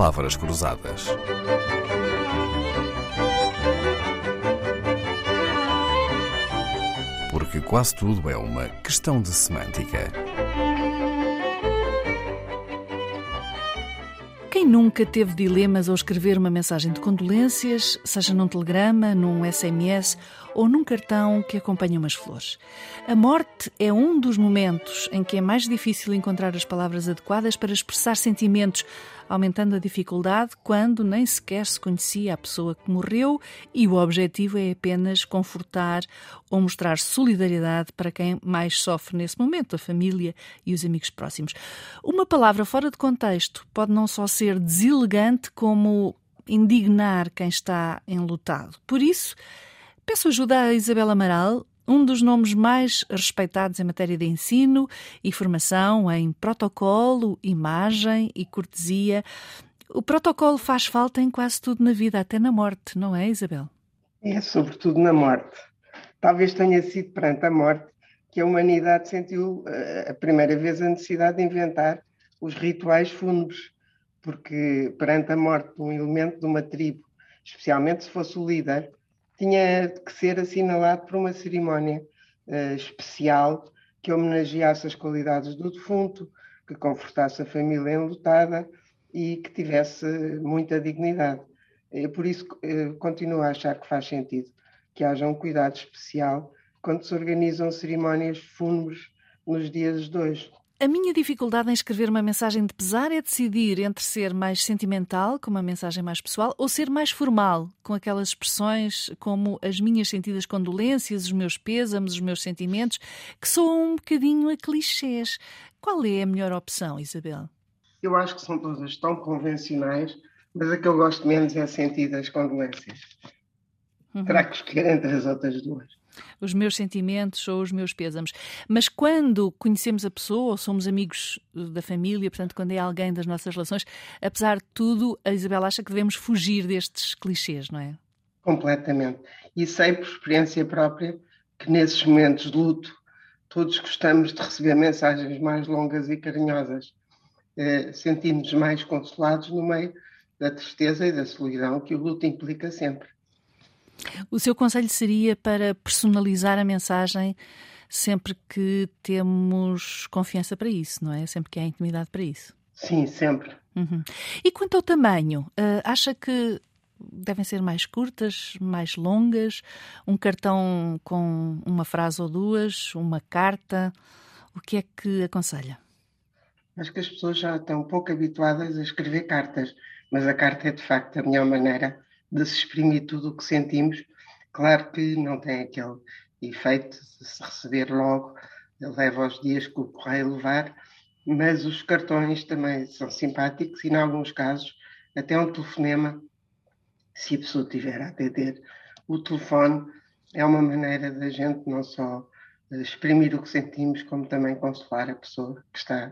palavras cruzadas. Porque quase tudo é uma questão de semântica. Quem nunca teve dilemas ao escrever uma mensagem de condolências, seja num telegrama, num SMS ou num cartão que acompanha umas flores? A morte é um dos momentos em que é mais difícil encontrar as palavras adequadas para expressar sentimentos, aumentando a dificuldade quando nem sequer se conhecia a pessoa que morreu e o objetivo é apenas confortar ou mostrar solidariedade para quem mais sofre nesse momento, a família e os amigos próximos. Uma palavra fora de contexto pode não só ser deselegante, como indignar quem está enlutado. Por isso, peço ajuda a Isabel Amaral, um dos nomes mais respeitados em matéria de ensino e formação em protocolo, imagem e cortesia. O protocolo faz falta em quase tudo na vida, até na morte, não é, Isabel? É, sobretudo na morte. Talvez tenha sido perante a morte que a humanidade sentiu uh, a primeira vez a necessidade de inventar os rituais fúnebres, porque perante a morte de um elemento de uma tribo, especialmente se fosse o líder, tinha que ser assinalado por uma cerimónia uh, especial que homenageasse as qualidades do defunto, que confortasse a família enlutada e que tivesse muita dignidade. Eu, por isso, eu continuo a achar que faz sentido que haja um cuidado especial quando se organizam cerimónias fúnebres nos dias de hoje. A minha dificuldade em escrever uma mensagem de pesar é decidir entre ser mais sentimental, com uma mensagem mais pessoal, ou ser mais formal, com aquelas expressões como as minhas sentidas condolências, os meus pêsames, os meus sentimentos, que soam um bocadinho a clichês. Qual é a melhor opção, Isabel? Eu acho que são todas tão convencionais, mas a que eu gosto menos é sentidas condolências. Uhum. Terá que escolher entre as outras duas os meus sentimentos ou os meus pêsames. Mas quando conhecemos a pessoa ou somos amigos da família, portanto, quando é alguém das nossas relações, apesar de tudo, a Isabel acha que devemos fugir destes clichês, não é? Completamente. E sei por experiência própria que nesses momentos de luto todos gostamos de receber mensagens mais longas e carinhosas. Eh, sentimos mais consolados no meio da tristeza e da solidão que o luto implica sempre. O seu conselho seria para personalizar a mensagem sempre que temos confiança para isso, não é? Sempre que há intimidade para isso. Sim, sempre. Uhum. E quanto ao tamanho, uh, acha que devem ser mais curtas, mais longas? Um cartão com uma frase ou duas, uma carta? O que é que aconselha? Acho que as pessoas já estão um pouco habituadas a escrever cartas, mas a carta é de facto a melhor maneira de se exprimir tudo o que sentimos. Claro que não tem aquele efeito de se receber logo, leva os dias que o correio levar, mas os cartões também são simpáticos e, em alguns casos, até um telefonema, se a pessoa tiver a atender o telefone, é uma maneira da gente não só exprimir o que sentimos, como também consolar a pessoa que está,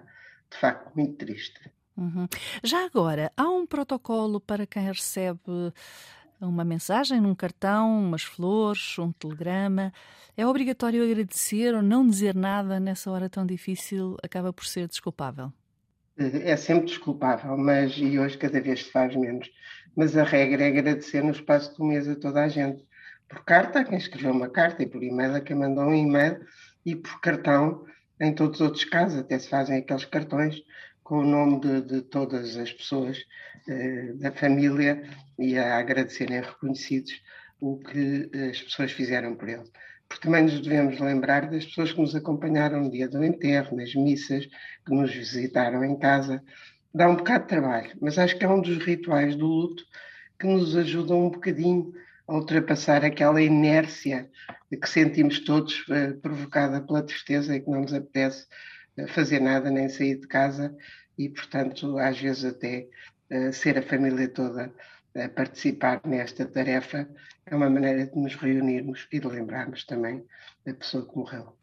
de facto, muito triste. Uhum. Já agora, há um protocolo para quem recebe uma mensagem num cartão, umas flores, um telegrama. É obrigatório agradecer ou não dizer nada nessa hora tão difícil acaba por ser desculpável? É sempre desculpável, mas e hoje cada vez se faz menos. Mas a regra é agradecer no espaço do mês a toda a gente. Por carta, a quem escreveu uma carta, e por e-mail, a quem mandou um e-mail, e por cartão, em todos os outros casos, até se fazem aqueles cartões com o nome de, de todas as pessoas eh, da família e a agradecerem reconhecidos o que as pessoas fizeram por ele. Porque também nos devemos lembrar das pessoas que nos acompanharam no dia do enterro, nas missas, que nos visitaram em casa. Dá um bocado de trabalho, mas acho que é um dos rituais do luto que nos ajudam um bocadinho a ultrapassar aquela inércia que sentimos todos, eh, provocada pela tristeza e que não nos apetece fazer nada nem sair de casa e, portanto, às vezes até uh, ser a família toda a participar nesta tarefa é uma maneira de nos reunirmos e de lembrarmos também da pessoa que morreu.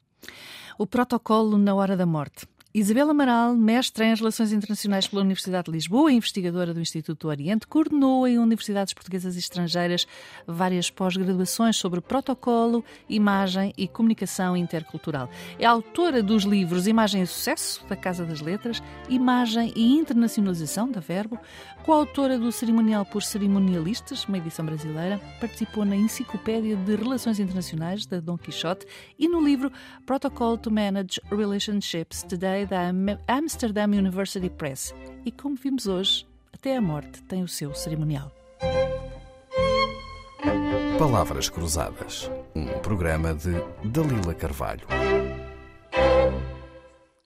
O protocolo na hora da morte. Isabel Amaral, mestra em Relações Internacionais pela Universidade de Lisboa, investigadora do Instituto do Oriente, coordenou em universidades portuguesas e estrangeiras várias pós-graduações sobre protocolo, imagem e comunicação intercultural. É autora dos livros Imagem e Sucesso, da Casa das Letras, Imagem e Internacionalização, da Verbo, coautora do Cerimonial por Cerimonialistas, uma edição brasileira, participou na Enciclopédia de Relações Internacionais, da Dom Quixote, e no livro Protocol to Manage Relationships Today, da Amsterdam University Press. E como vimos hoje, até a morte tem o seu cerimonial. Palavras Cruzadas, um programa de Dalila Carvalho.